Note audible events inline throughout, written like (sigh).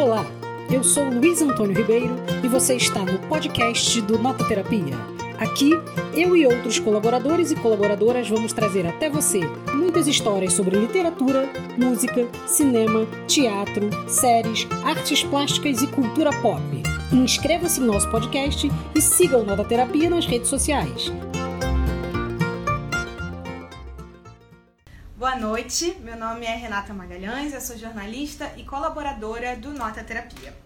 Olá, eu sou Luiz Antônio Ribeiro e você está no podcast do Nota Terapia. Aqui, eu e outros colaboradores e colaboradoras vamos trazer até você muitas histórias sobre literatura, música, cinema, teatro, séries, artes plásticas e cultura pop. Inscreva-se em nosso podcast e siga o Nota Terapia nas redes sociais. Boa noite, meu nome é Renata Magalhães, eu sou jornalista e colaboradora do Nota Terapia.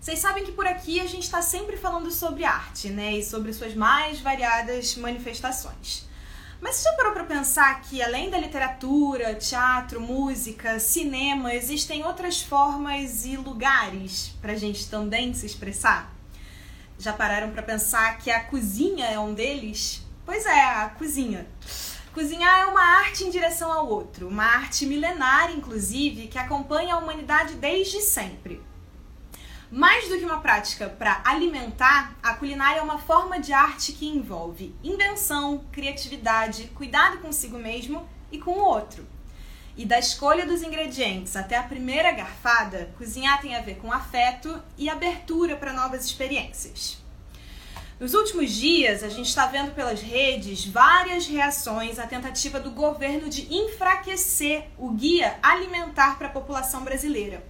Vocês sabem que por aqui a gente está sempre falando sobre arte, né? E sobre suas mais variadas manifestações. Mas você já parou para pensar que além da literatura, teatro, música, cinema, existem outras formas e lugares para a gente também se expressar? Já pararam para pensar que a cozinha é um deles? Pois é, a cozinha. Cozinhar é uma arte em direção ao outro, uma arte milenária, inclusive, que acompanha a humanidade desde sempre. Mais do que uma prática para alimentar, a culinária é uma forma de arte que envolve invenção, criatividade, cuidado consigo mesmo e com o outro. E da escolha dos ingredientes até a primeira garfada, cozinhar tem a ver com afeto e abertura para novas experiências. Nos últimos dias, a gente está vendo pelas redes várias reações à tentativa do governo de enfraquecer o guia alimentar para a população brasileira,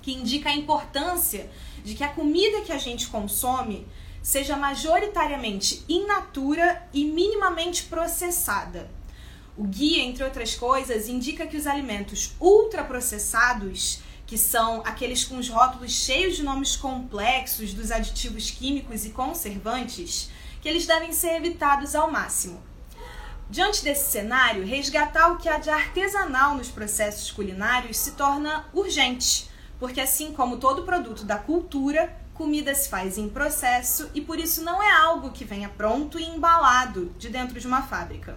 que indica a importância de que a comida que a gente consome seja majoritariamente in natura e minimamente processada. O guia, entre outras coisas, indica que os alimentos ultraprocessados que são aqueles com os rótulos cheios de nomes complexos dos aditivos químicos e conservantes, que eles devem ser evitados ao máximo. Diante desse cenário, resgatar o que há de artesanal nos processos culinários se torna urgente, porque assim como todo produto da cultura, comida se faz em processo e por isso não é algo que venha pronto e embalado de dentro de uma fábrica.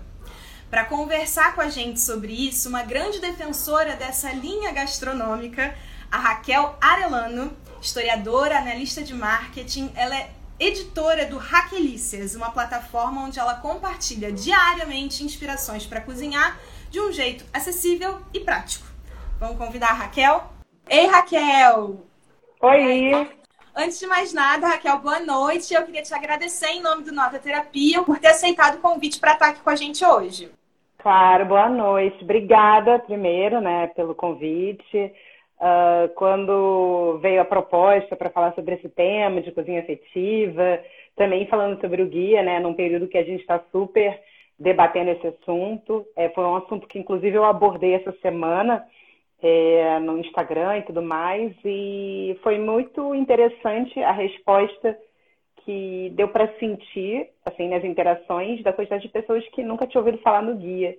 Para conversar com a gente sobre isso, uma grande defensora dessa linha gastronômica, a Raquel Arelano, historiadora, analista de marketing, ela é editora do Raquelícias, uma plataforma onde ela compartilha diariamente inspirações para cozinhar de um jeito acessível e prático. Vamos convidar a Raquel? Ei, Raquel! Oi! Antes de mais nada, Raquel, boa noite. Eu queria te agradecer em nome do Nota Terapia por ter aceitado o convite para estar aqui com a gente hoje. Claro, boa noite. Obrigada, primeiro, né, pelo convite. Uh, quando veio a proposta para falar sobre esse tema de cozinha afetiva, também falando sobre o guia, né, num período que a gente está super debatendo esse assunto. É, foi um assunto que, inclusive, eu abordei essa semana é, no Instagram e tudo mais, e foi muito interessante a resposta que deu para sentir, assim, nas interações, da quantidade de pessoas que nunca tinham ouvido falar no guia.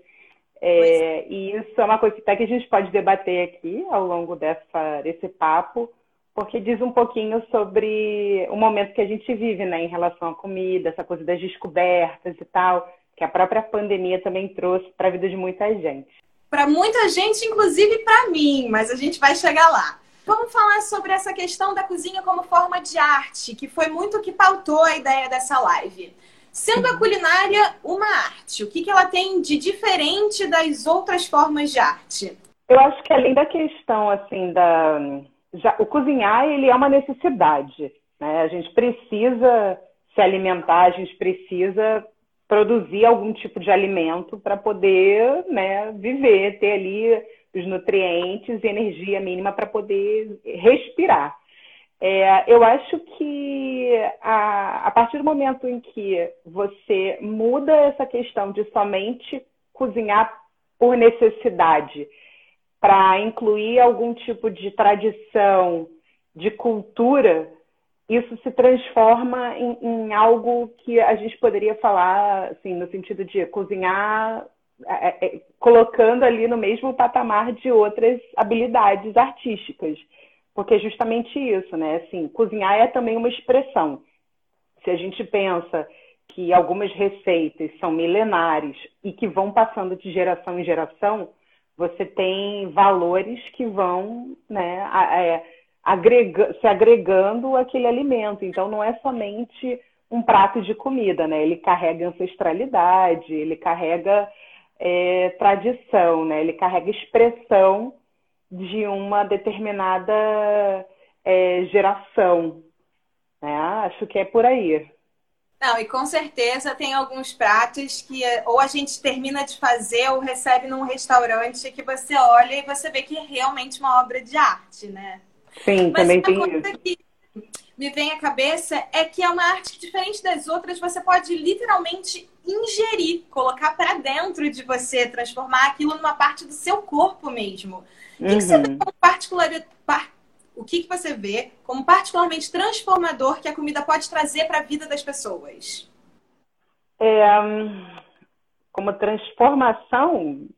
É, e isso é uma coisa até que a gente pode debater aqui ao longo dessa, desse papo, porque diz um pouquinho sobre o momento que a gente vive, né, em relação à comida, essa coisa das descobertas e tal, que a própria pandemia também trouxe para a vida de muita gente. Para muita gente, inclusive para mim, mas a gente vai chegar lá. Vamos falar sobre essa questão da cozinha como forma de arte, que foi muito o que pautou a ideia dessa live. Sendo a culinária uma arte, o que, que ela tem de diferente das outras formas de arte? Eu acho que além da questão assim da já, o cozinhar ele é uma necessidade, né? A gente precisa se alimentar, a gente precisa produzir algum tipo de alimento para poder, né, viver, ter ali os nutrientes e energia mínima para poder respirar. É, eu acho que a, a partir do momento em que você muda essa questão de somente cozinhar por necessidade para incluir algum tipo de tradição, de cultura, isso se transforma em, em, algo que a gente poderia falar, assim, no sentido de cozinhar colocando ali no mesmo patamar de outras habilidades artísticas. Porque é justamente isso, né? Assim, cozinhar é também uma expressão. Se a gente pensa que algumas receitas são milenares e que vão passando de geração em geração, você tem valores que vão né, é, agrega, se agregando àquele alimento. Então, não é somente um prato de comida, né? Ele carrega ancestralidade, ele carrega é, tradição, né? Ele carrega expressão de uma determinada é, geração. Né? Acho que é por aí. Não, e com certeza tem alguns pratos que ou a gente termina de fazer ou recebe num restaurante que você olha e você vê que é realmente uma obra de arte, né? Sim, Mas também uma tem coisa isso. que me vem à cabeça é que é uma arte que, diferente das outras, você pode literalmente ingerir, colocar para dentro de você, transformar aquilo numa parte do seu corpo mesmo. O que, que você vê Uhum. como particular... par- O que, que você vê como particularmente transformador que a comida pode trazer para a vida das pessoas? É, hum, como transformação,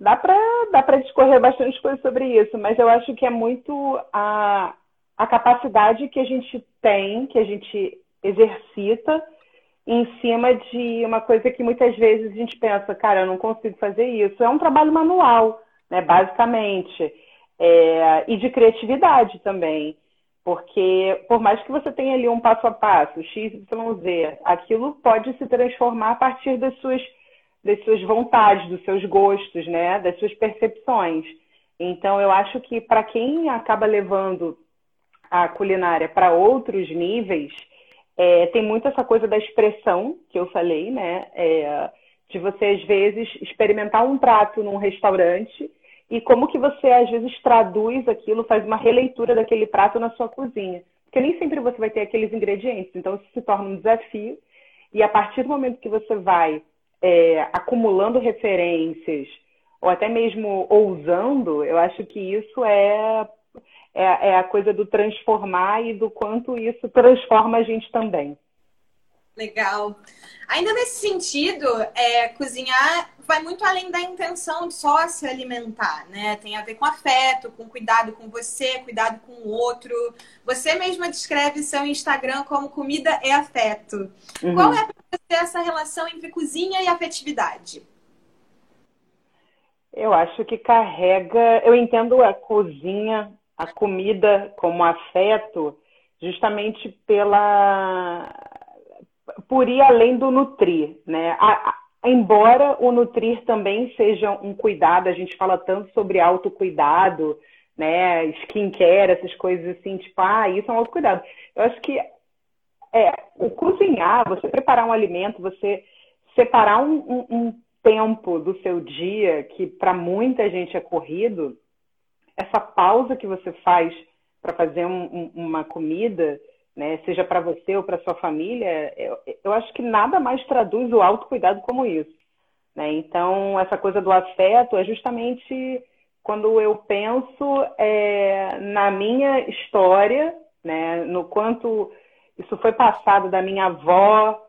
dá para dá para discorrer bastante coisa sobre isso, mas eu acho que é muito a, a capacidade que a gente tem, que a gente exercita em cima de uma coisa que muitas vezes a gente pensa, cara, eu não consigo fazer isso. É um trabalho manual, né, basicamente. É, e de criatividade também. Porque, por mais que você tenha ali um passo a passo, X, Y, Z, aquilo pode se transformar a partir das suas, das suas vontades, dos seus gostos, né? Das suas percepções. Então, eu acho que para quem acaba levando a culinária para outros níveis, é, tem muito essa coisa da expressão que eu falei, né? É, de você, às vezes, experimentar um prato num restaurante e como que você, às vezes, traduz aquilo, faz uma releitura daquele prato na sua cozinha. Porque nem sempre você vai ter aqueles ingredientes, então isso se torna um desafio. E a partir do momento que você vai é, acumulando referências, ou até mesmo ousando, eu acho que isso é, é, é a coisa do transformar e do quanto isso transforma a gente também. Legal. Ainda nesse sentido, é, cozinhar vai muito além da intenção de só se alimentar, né? Tem a ver com afeto, com cuidado com você, cuidado com o outro. Você mesma descreve seu Instagram como comida é afeto. Uhum. Qual é para você essa relação entre cozinha e afetividade? Eu acho que carrega. Eu entendo a cozinha, a comida como afeto, justamente pela. por ir além do nutrir, né? A- a- embora o nutrir também seja um cuidado, a gente fala tanto sobre autocuidado, né? Skincare, essas coisas assim, tipo, ah, isso é um autocuidado. Eu acho que é, o cozinhar, você preparar um alimento, você separar um, um- um tempo do seu dia que para muita gente é corrido, essa pausa que você faz para fazer um- um- uma comida, né, seja para você ou para sua família, eu, eu acho que nada mais traduz o autocuidado como isso. né? Então, essa coisa do afeto é justamente quando eu penso é, na minha história, né, no quanto isso foi passado da minha avó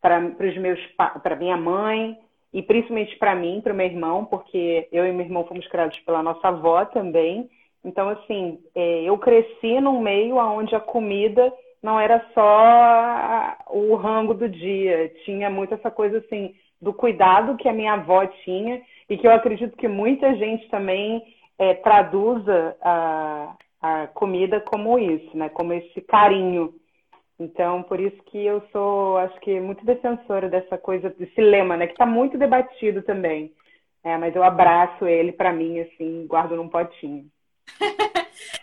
para minha mãe e principalmente para mim, para o meu irmão, porque eu e meu irmão fomos criados pela nossa avó também. Então, assim, é, eu cresci num meio onde a comida não era só o rango do dia, tinha muito essa coisa assim do cuidado que a minha avó tinha e que eu acredito que muita gente também é, traduza a, a comida como isso, né? Como esse carinho. Então, por isso que eu sou, acho que, muito defensora dessa coisa, desse lema, né? Que está muito debatido também. É, mas eu abraço ele para mim, assim, guardo num potinho. (laughs)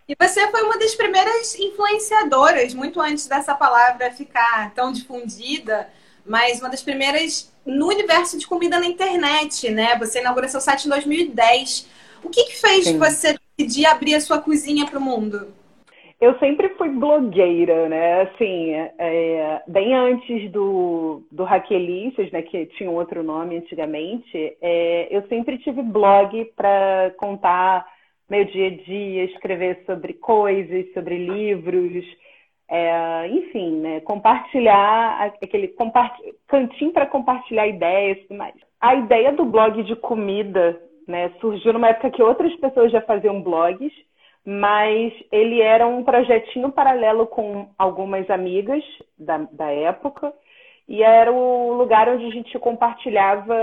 E você foi uma das primeiras influenciadoras, muito antes dessa palavra ficar tão difundida, mas uma das primeiras no universo de comida na internet, né? Você inaugurou seu site em 2010. O que, que fez Sim. você decidir abrir a sua cozinha para o mundo? Eu sempre fui blogueira, né? Assim, é, bem antes do, do Raquelices, né? Que tinha outro nome antigamente, é, eu sempre tive blog para contar meu dia a dia, escrever sobre coisas, sobre livros, é, enfim, né? Compartilhar aquele compart... cantinho para compartilhar ideias e mais. A ideia do blog de comida, né? Surgiu numa época que outras pessoas já faziam blogs mas ele era um projetinho paralelo com algumas amigas da, da época, e era o lugar onde a gente compartilhava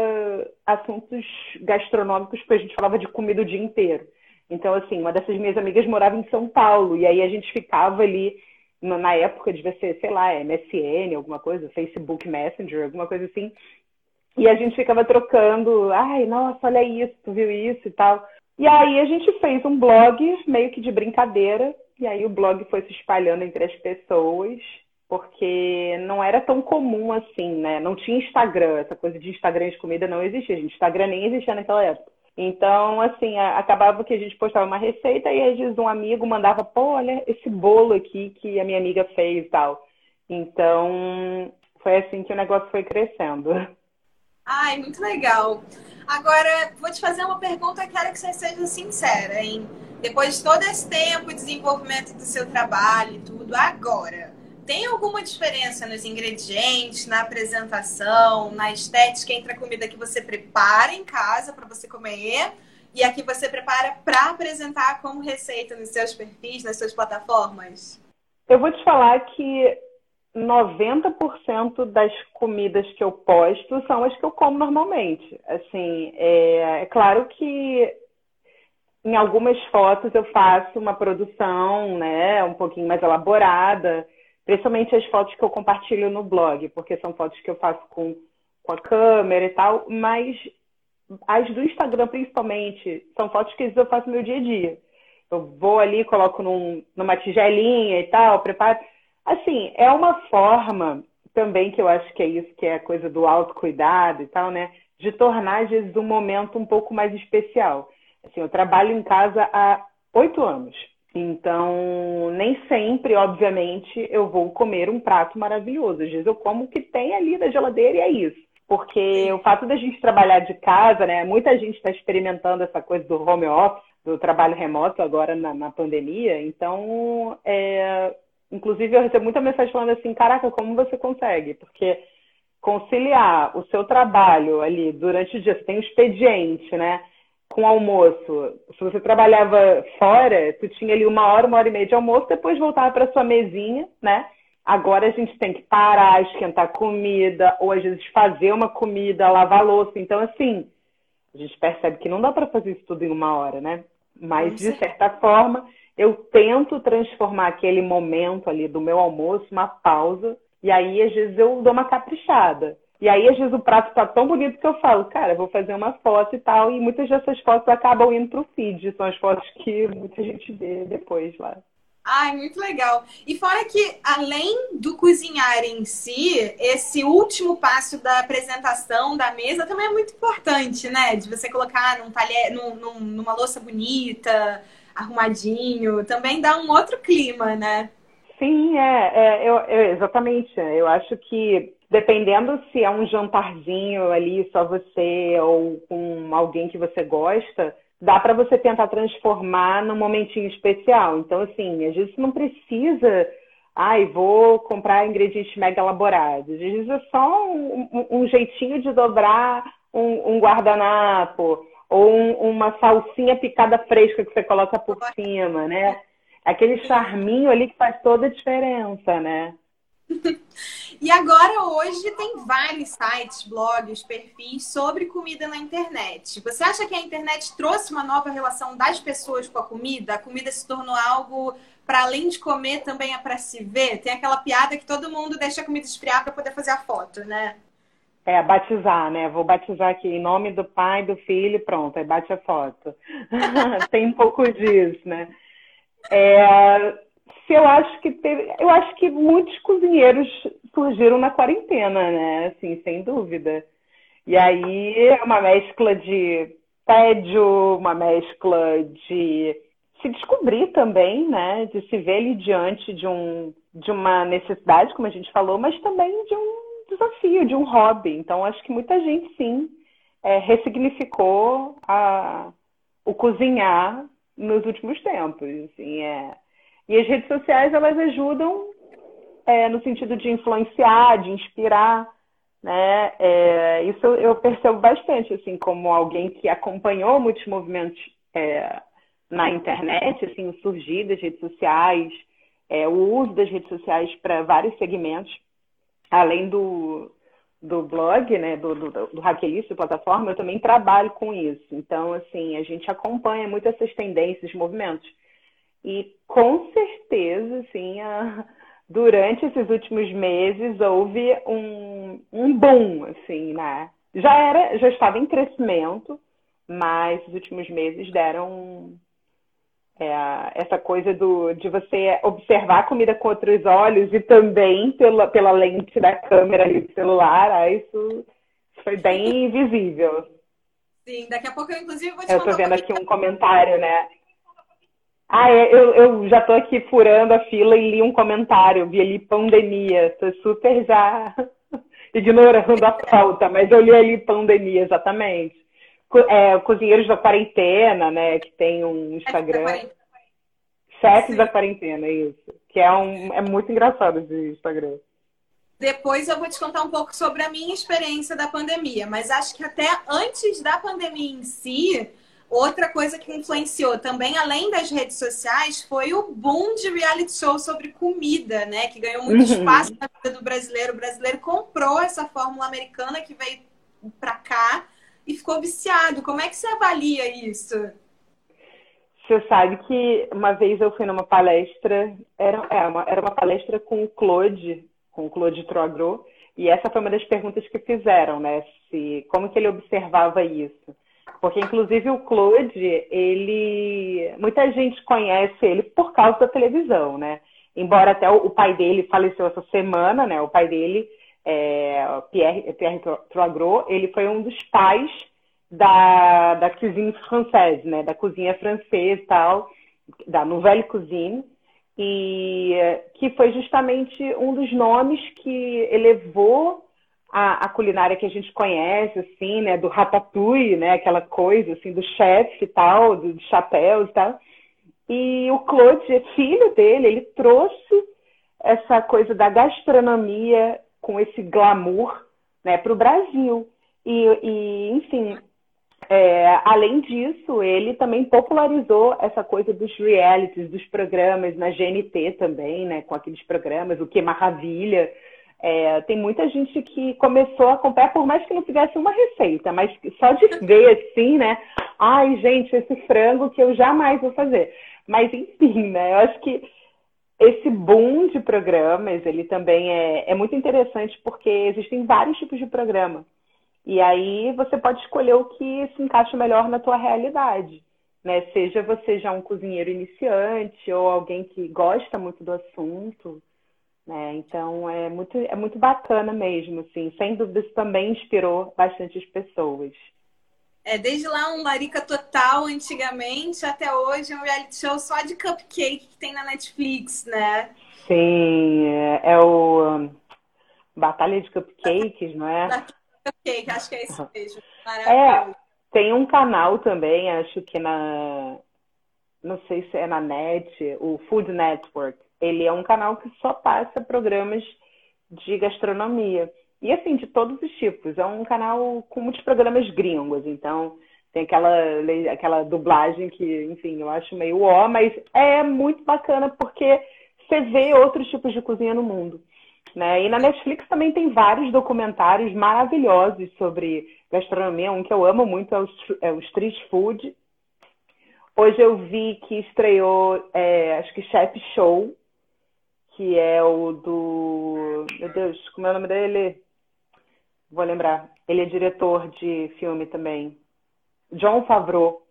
assuntos gastronômicos, porque a gente falava de comida o dia inteiro. Então, assim, uma dessas minhas amigas morava em São Paulo, e aí a gente ficava ali, na época devia ser, sei lá, MSN, alguma coisa, Facebook Messenger, alguma coisa assim, e a gente ficava trocando, ai, nossa, olha isso, tu viu isso e tal. E aí a gente fez um blog meio que de brincadeira, e aí o blog foi se espalhando entre as pessoas, porque não era tão comum assim, né? Não tinha Instagram, essa coisa de Instagram de comida não existia, gente. Instagram nem existia naquela época. Então, assim, acabava que a gente postava uma receita e às vezes um amigo mandava, pô, olha esse bolo aqui que a minha amiga fez e tal. Então, foi assim que o negócio foi crescendo. (laughs) Ai, muito legal. Agora, vou te fazer uma pergunta, quero que você seja sincera, hein? Depois de todo esse tempo, de desenvolvimento do seu trabalho e tudo, agora, tem alguma diferença nos ingredientes, na apresentação, na estética entre a comida que você prepara em casa para você comer e a que você prepara para apresentar como receita nos seus perfis, nas suas plataformas? Eu vou te falar que 90% das comidas que eu posto são as que eu como normalmente. Assim, é, é, claro que em algumas fotos eu faço uma produção, né, um pouquinho mais elaborada, principalmente as fotos que eu compartilho no blog, porque são fotos que eu faço com, com a câmera e tal, mas as do Instagram principalmente são fotos que eu faço no meu dia a dia. Eu vou ali, coloco num, numa tigelinha e tal, preparo Assim, é uma forma também que eu acho que é isso, que é a coisa do autocuidado e tal, né? De tornar, às vezes, um momento um pouco mais especial. Assim, eu trabalho em casa há oito anos. Então, nem sempre, obviamente, eu vou comer um prato maravilhoso. Às vezes eu como o que tem ali na geladeira e é isso. Porque o fato da gente trabalhar de casa, né? Muita gente está experimentando essa coisa do home office, do trabalho remoto agora na, na pandemia. Então, é, Inclusive, eu recebo muita mensagem falando assim: caraca, como você consegue? Porque conciliar o seu trabalho ali durante o dia, você tem um expediente, né? Com almoço. Se você trabalhava fora, tu tinha ali uma hora, uma hora e meia de almoço, depois voltava para sua mesinha, né? Agora a gente tem que parar, esquentar comida, ou às vezes fazer uma comida, lavar louça. Então, assim, a gente percebe que não dá para fazer isso tudo em uma hora, né? Mas, de certa forma, eu tento transformar aquele momento ali do meu almoço, uma pausa, e aí às vezes eu dou uma caprichada. E aí, às vezes, o prato tá tão bonito que eu falo, cara, vou fazer uma foto e tal. E muitas dessas fotos acabam indo pro feed. São as fotos que muita gente vê depois lá. Ai, muito legal. E fora que, além do cozinhar em si, esse último passo da apresentação da mesa também é muito importante, né? De você colocar num talher, num, num, numa louça bonita, arrumadinho, também dá um outro clima, né? Sim, é, é eu, eu, exatamente. Eu acho que dependendo se é um jantarzinho ali só você ou com alguém que você gosta, dá para você tentar transformar num momentinho especial. Então, assim, às vezes não precisa, ai, vou comprar ingredientes mega elaborados. Às vezes é só um, um, um jeitinho de dobrar um, um guardanapo ou um, uma salsinha picada fresca que você coloca por cima, né? Aquele charminho ali que faz toda a diferença, né? (laughs) e agora hoje tem vários sites, blogs, perfis sobre comida na internet. Você acha que a internet trouxe uma nova relação das pessoas com a comida? A comida se tornou algo para além de comer também é para se ver? Tem aquela piada que todo mundo deixa a comida esfriar para poder fazer a foto, né? É, batizar, né? Vou batizar aqui em nome do pai, do filho, pronto, aí bate a foto. (laughs) Tem um pouco disso, né? É, se eu acho que teve, eu acho que muitos cozinheiros surgiram na quarentena, né? Assim, sem dúvida. E aí é uma mescla de tédio, uma mescla de se descobrir também, né? De se ver ali diante de um de uma necessidade, como a gente falou, mas também de um desafio, de um hobby. Então, acho que muita gente, sim, é, ressignificou a, o cozinhar nos últimos tempos. Assim, é. E as redes sociais, elas ajudam é, no sentido de influenciar, de inspirar, né? É, isso eu percebo bastante, assim, como alguém que acompanhou muitos movimentos é, na internet, assim, o surgir das redes sociais, é, o uso das redes sociais para vários segmentos além do, do blog, né, do, do, do Hackelist, plataforma, eu também trabalho com isso. Então, assim, a gente acompanha muito essas tendências, movimentos. E com certeza, assim, a, durante esses últimos meses houve um, um boom, assim, né? Já era, já estava em crescimento, mas os últimos meses deram É a, essa coisa do, de você observar a comida com outros olhos e também pela, pela lente da câmera ali do celular, ah, isso foi bem visível. Sim, daqui a pouco eu inclusive vou te Eu tô vendo aqui um comentário, né? Ah, é, eu, eu já tô aqui furando a fila e li um comentário, vi ali pandemia. Tô super já (laughs) ignorando a pauta, mas eu li ali pandemia, exatamente. É, Cozinheiros da Quarentena, né? Que tem um Instagram. Chefes da Quarentena, isso. Que é, um, é muito engraçado esse Instagram. Depois eu vou te contar um pouco sobre a minha experiência da pandemia, mas acho que até antes da pandemia em si, outra coisa que influenciou também, além das redes sociais, foi o boom de reality show sobre comida, né? Que ganhou muito uhum. espaço na vida do brasileiro. O brasileiro comprou essa fórmula americana que veio para cá e ficou viciado. Como é que você avalia isso? Você sabe que uma vez eu fui numa palestra, era, é, uma, era uma palestra com o Claude, com o Claude Troagro, e essa foi uma das perguntas que fizeram, né? Se, como que ele observava isso. Porque, inclusive, o Claude, ele... Muita gente conhece ele por causa da televisão, né? Embora até o pai dele faleceu essa semana, né? O pai dele, é, Pierre, Pierre ele foi um dos pais da, da cuisine française, né? Da cozinha francesa e tal, da Nouvelle Cuisine e que foi justamente um dos nomes que elevou a, a, culinária que a gente conhece, assim, né, do ratatouille, né, aquela coisa, assim, do chefe e tal, dos do chapéus e tal. E o Claude, filho dele, ele trouxe essa coisa da gastronomia com esse glamour, né, para o Brasil. E, e, enfim, é, além disso, ele também popularizou essa coisa dos realities, dos programas na GNT também, né? Com aqueles programas, o Que Maravilha. É, tem muita gente que começou a comprar, por mais que não fizesse uma receita, mas só de (laughs) ver assim, né? Ai, gente, esse frango que eu jamais vou fazer. Mas enfim, né? Eu acho que esse boom de programas, ele também é, é muito interessante porque existem vários tipos de programa. E aí você pode escolher o que se encaixa melhor na tua realidade. Né? Seja você já um cozinheiro iniciante ou alguém que gosta muito do assunto. Né? Então é muito, é muito bacana mesmo, assim. Sem dúvida isso também inspirou bastante as pessoas. É, desde lá um Larica Total antigamente até hoje um reality show só de cupcake que tem na Netflix, né? Sim, é, é o Batalha de Cupcakes, não é? cupcake, acho que é isso mesmo. É, tem um canal também, acho que na. Não sei se é na net, o Food Network. Ele é um canal que só passa programas de gastronomia. E assim, de todos os tipos. É um canal com muitos programas gringos, então tem aquela, aquela dublagem que, enfim, eu acho meio ó, mas é muito bacana porque você vê outros tipos de cozinha no mundo. Né? E na Netflix também tem vários documentários maravilhosos sobre gastronomia. Um que eu amo muito é o, é Street Food. Hoje eu vi que estreou, é, acho que Chef Show, que é o do. Meu Deus, como é o nome dele? Vou lembrar. Ele é diretor de filme também. John Favreau.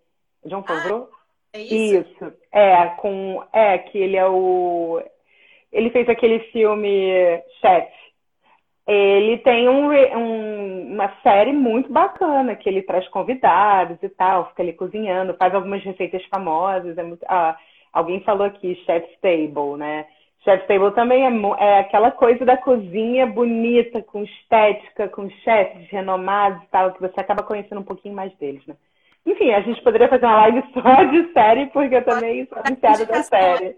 John Favreau? Ah, é isso? Isso. É, com. É, que ele é o ele fez aquele filme Chef. Ele tem um, um, uma série muito bacana, que ele traz convidados e tal, fica ali cozinhando, faz algumas receitas famosas. É muito, ah, alguém falou aqui, Chef's Table, né? Chef's Table também é, é aquela coisa da cozinha bonita, com estética, com chefes renomados e tal, que você acaba conhecendo um pouquinho mais deles, né? Enfim, a gente poderia fazer uma live (laughs) só de série, porque eu também sou viciada da série.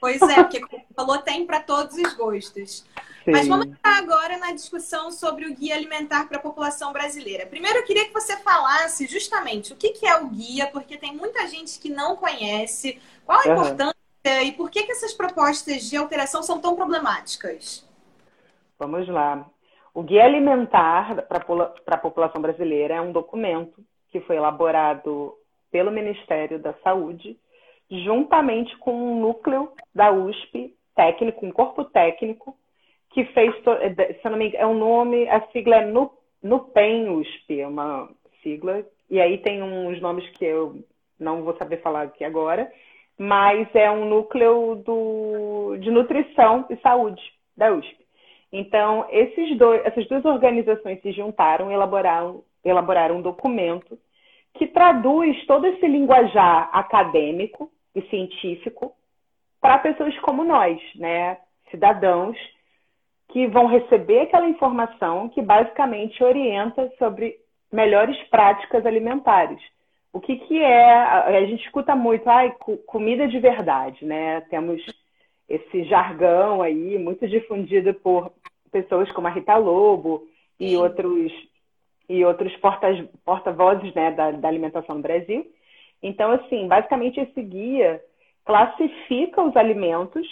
Pois é, porque como falou, tem para todos os gostos. Sim. Mas vamos entrar agora na discussão sobre o guia alimentar para a população brasileira. Primeiro, eu queria que você falasse justamente o que, que é o guia, porque tem muita gente que não conhece, qual a uhum. importância e por que, que essas propostas de alteração são tão problemáticas. Vamos lá. O Guia Alimentar para a População Brasileira é um documento que foi elaborado pelo Ministério da Saúde juntamente com um núcleo da USP técnico, um corpo técnico, que fez, eh, se não me engano, é um nome, a sigla é NUPEM USP, é uma sigla, e aí tem uns nomes que eu não vou saber falar aqui agora, mas é um núcleo do, de nutrição e saúde da USP. Então, dois, essas duas organizações se juntaram e elaboraram, elaboraram um documento que traduz todo esse linguajar acadêmico e científico para pessoas como nós, né? cidadãos, que vão receber aquela informação que basicamente orienta sobre melhores práticas alimentares. O que, que é? A gente escuta muito, ai, comida de verdade, né? Temos esse jargão aí, muito difundido por pessoas como a Rita Lobo e outros e outros porta-vozes porta né, da, da alimentação no Brasil. Então, assim, basicamente esse guia classifica os alimentos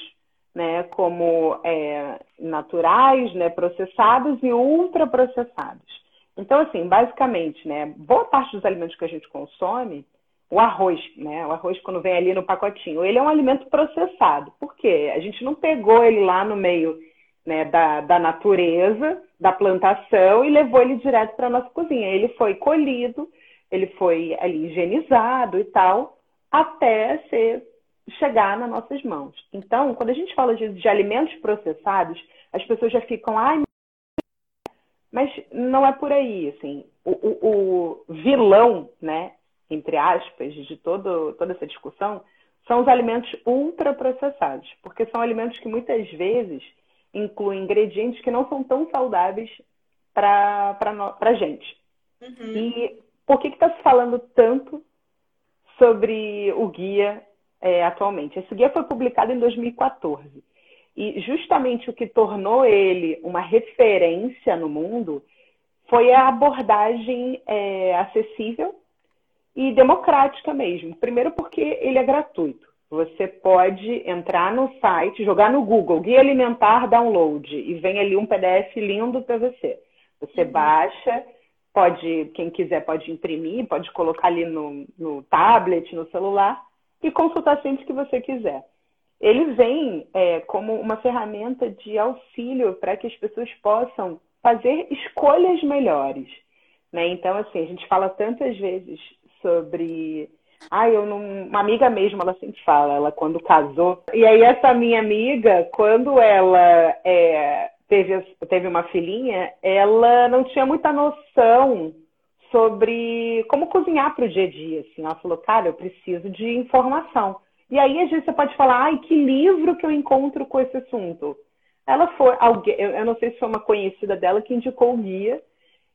né, como é, naturais, né, processados e ultraprocessados. Então, assim, basicamente, né, boa parte dos alimentos que a gente consome, o arroz, né, o arroz quando vem ali no pacotinho, ele é um alimento processado. Por quê? A gente não pegou ele lá no meio né, da, da natureza, da plantação e levou ele direto para a nossa cozinha. Ele foi colhido, ele foi ali higienizado e tal, até ser chegar nas nossas mãos. Então, quando a gente fala de, de alimentos processados, as pessoas já ficam, ai, mas não é por aí, assim. O, o, o vilão, né, entre aspas, de todo, toda essa discussão, são os alimentos ultraprocessados, porque são alimentos que muitas vezes incluem ingredientes que não são tão saudáveis para a gente. Uhum. E por que está se falando tanto sobre o guia é, atualmente. Esse guia foi publicado em 2014. E justamente o que tornou ele uma referência no mundo foi a abordagem é, acessível e democrática mesmo. Primeiro porque ele é gratuito. Você pode entrar no site, jogar no Google Guia Alimentar Download e vem ali um PDF lindo para você. Você uhum. baixa, pode, quem quiser pode imprimir, pode colocar ali no, no tablet, no celular e consultar sempre que você quiser. Ele vem é, como uma ferramenta de auxílio para que as pessoas possam fazer escolhas melhores. Né? Então, assim, a gente fala tantas vezes sobre. Ah, eu não. Uma amiga mesmo, ela sempre fala, ela quando casou. E aí, essa minha amiga, quando ela é, teve, teve uma filhinha, ela não tinha muita noção sobre como cozinhar para o dia a dia. Assim. Ela falou, cara, eu preciso de informação. E aí, às vezes, você pode falar, ai, que livro que eu encontro com esse assunto? Ela foi, alguém, eu não sei se foi uma conhecida dela que indicou o guia.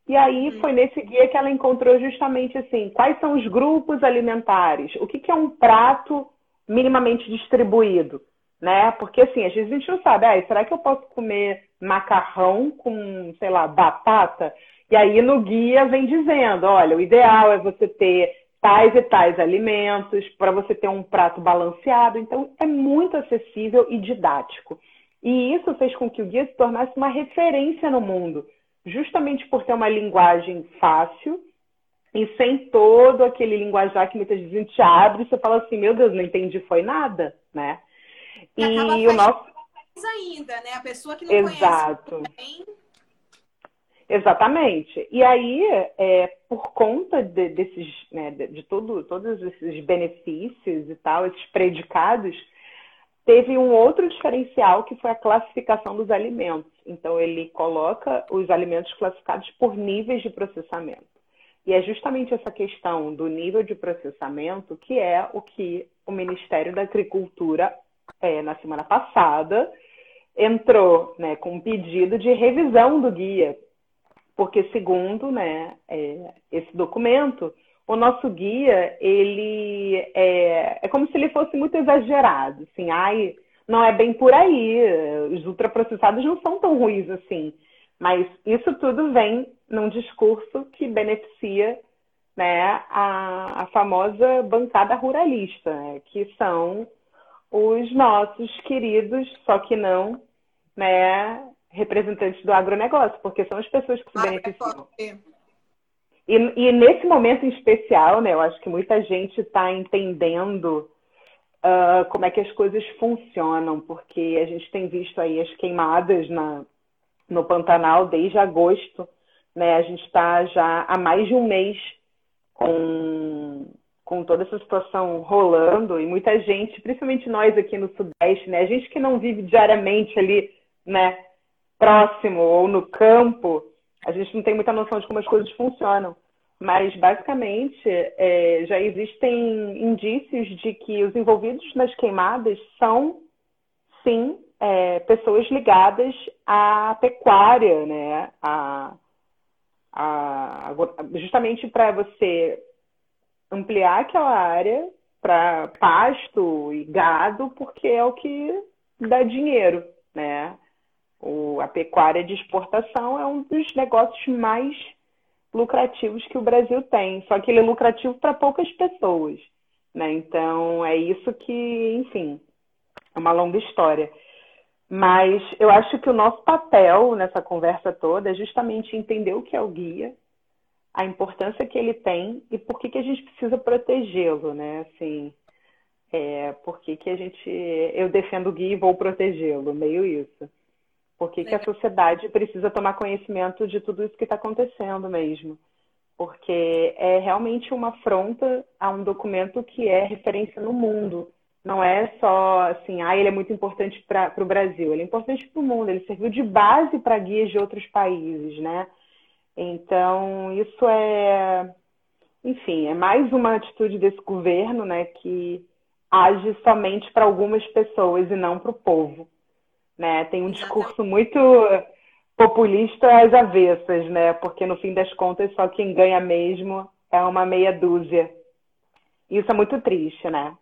E aí uhum. foi nesse guia que ela encontrou justamente assim, quais são os grupos alimentares, o que, que é um prato minimamente distribuído, né? Porque assim, às vezes a gente não sabe, ah, será que eu posso comer macarrão com, sei lá, batata? E aí no guia vem dizendo, olha, o ideal é você ter tais e tais alimentos para você ter um prato balanceado. Então é muito acessível e didático. E isso fez com que o guia se tornasse uma referência no mundo, justamente por ter uma linguagem fácil e sem todo aquele linguajar que muitas vezes a gente abre e você fala assim, meu Deus, não entendi, foi nada, né? E, e o nosso ainda, né? A pessoa que não Exato. conhece Exatamente. E aí, é, por conta de, desses, né, de, todo, todos esses benefícios e tal, esses predicados, teve um outro diferencial que foi a classificação dos alimentos. Então, ele coloca os alimentos classificados por níveis de processamento. E é justamente essa questão do nível de processamento que é o que o Ministério da Agricultura, é, na semana passada, entrou né, com um pedido de revisão do guia porque segundo né, é, esse documento, o nosso guia ele é, é como se ele fosse muito exagerado, assim, ai, não é bem por aí, os ultraprocessados não são tão ruins assim, mas isso tudo vem num discurso que beneficia né, a, a famosa bancada ruralista, né, que são os nossos queridos, só que não né, representantes do agronegócio, porque são as pessoas que se é beneficiam. E, e, nesse momento em especial, né, eu acho que muita gente está entendendo uh, como é que as coisas funcionam, porque a gente tem visto aí as queimadas na, no Pantanal desde agosto, né? A gente está já há mais de um mês com, com toda essa situação rolando e muita gente, principalmente nós aqui no Sudeste, né? A gente que não vive diariamente ali, né, próximo ou no campo, a gente não tem muita noção de como as coisas funcionam. Mas, basicamente, é, já existem indícios de que os envolvidos nas queimadas são, sim, é, pessoas ligadas à pecuária, né? A, a, justamente para você ampliar aquela área para pasto e gado, porque é o que dá dinheiro, né? O, a pecuária de exportação é um dos negócios mais lucrativos que o Brasil tem, só que ele é lucrativo para poucas pessoas, né? Então é isso que, enfim, é uma longa história. Mas eu acho que o nosso papel nessa conversa toda é justamente entender o que é o guia, a importância que ele tem e por que, que a gente precisa protegê-lo, né? Assim, é, por que, que a gente. Eu defendo o guia e vou protegê-lo, meio isso. Por que, que a sociedade precisa tomar conhecimento de tudo isso que está acontecendo mesmo? Porque é realmente uma afronta a um documento que é referência no mundo. Não é só assim, ah, ele é muito importante para o Brasil, ele é importante para o mundo, ele serviu de base para guias de outros países, né? Então, isso é, enfim, é mais uma atitude desse governo, né, que age somente para algumas pessoas e não para o povo, né? Tem um discurso muito populista às avessas, né? Porque no fim das contas só quem ganha mesmo é uma meia dúzia. Isso é muito triste, né?